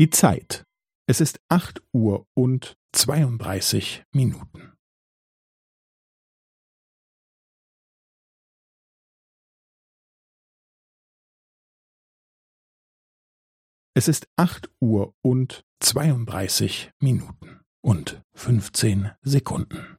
Die Zeit. Es ist acht Uhr und zweiunddreißig Minuten. Es ist acht Uhr und zweiunddreißig Minuten und fünfzehn Sekunden.